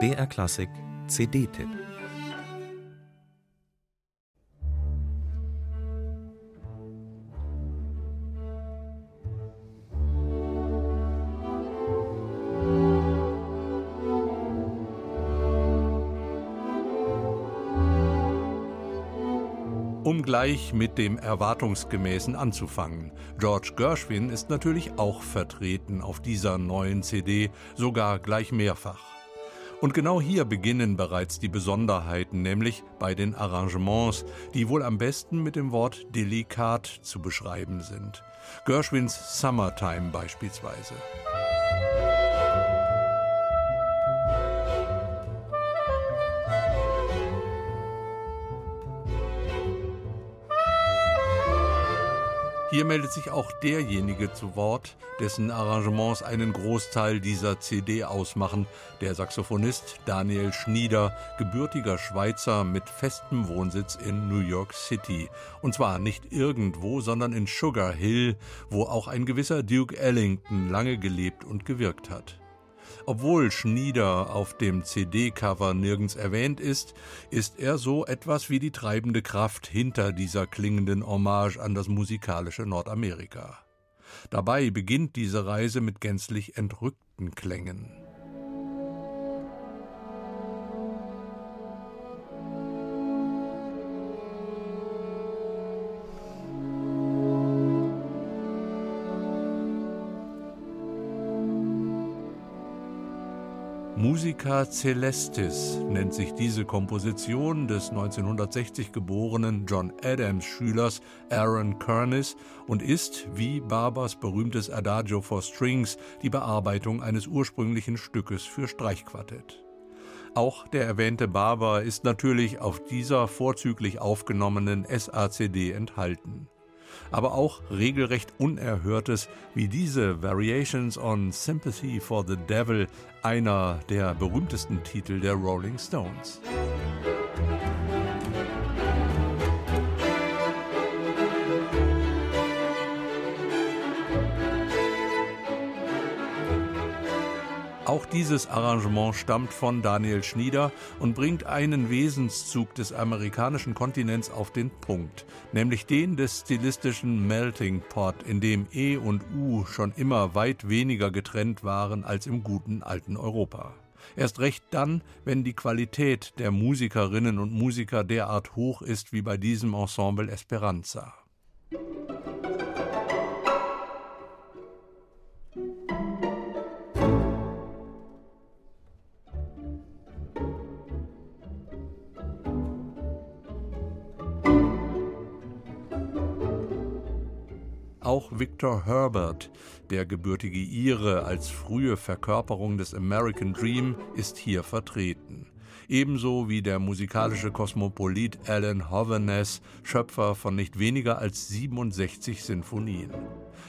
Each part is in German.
BR Klassik CD-Tipp Um gleich mit dem Erwartungsgemäßen anzufangen. George Gershwin ist natürlich auch vertreten auf dieser neuen CD, sogar gleich mehrfach. Und genau hier beginnen bereits die Besonderheiten, nämlich bei den Arrangements, die wohl am besten mit dem Wort delikat zu beschreiben sind. Gershwins Summertime beispielsweise. Hier meldet sich auch derjenige zu Wort, dessen Arrangements einen Großteil dieser CD ausmachen, der Saxophonist Daniel Schnieder, gebürtiger Schweizer mit festem Wohnsitz in New York City. Und zwar nicht irgendwo, sondern in Sugar Hill, wo auch ein gewisser Duke Ellington lange gelebt und gewirkt hat. Obwohl Schnieder auf dem CD-Cover nirgends erwähnt ist, ist er so etwas wie die treibende Kraft hinter dieser klingenden Hommage an das musikalische Nordamerika. Dabei beginnt diese Reise mit gänzlich entrückten Klängen. Musica Celestis nennt sich diese Komposition des 1960 geborenen John Adams Schülers Aaron Kernis und ist, wie Barbers berühmtes Adagio for Strings, die Bearbeitung eines ursprünglichen Stückes für Streichquartett. Auch der erwähnte Barber ist natürlich auf dieser vorzüglich aufgenommenen SACD enthalten aber auch regelrecht Unerhörtes wie diese Variations on Sympathy for the Devil, einer der berühmtesten Titel der Rolling Stones. Auch dieses Arrangement stammt von Daniel Schnieder und bringt einen Wesenszug des amerikanischen Kontinents auf den Punkt, nämlich den des stilistischen Melting Pot, in dem E und U schon immer weit weniger getrennt waren als im guten alten Europa. Erst recht dann, wenn die Qualität der Musikerinnen und Musiker derart hoch ist wie bei diesem Ensemble Esperanza. Auch Victor Herbert, der gebürtige Ire als frühe Verkörperung des American Dream, ist hier vertreten. Ebenso wie der musikalische Kosmopolit Alan Hoverness, Schöpfer von nicht weniger als 67 Sinfonien.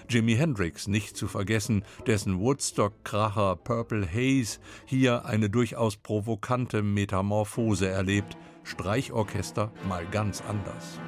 Jimi Hendrix nicht zu vergessen, dessen Woodstock-Kracher Purple Haze hier eine durchaus provokante Metamorphose erlebt, Streichorchester mal ganz anders.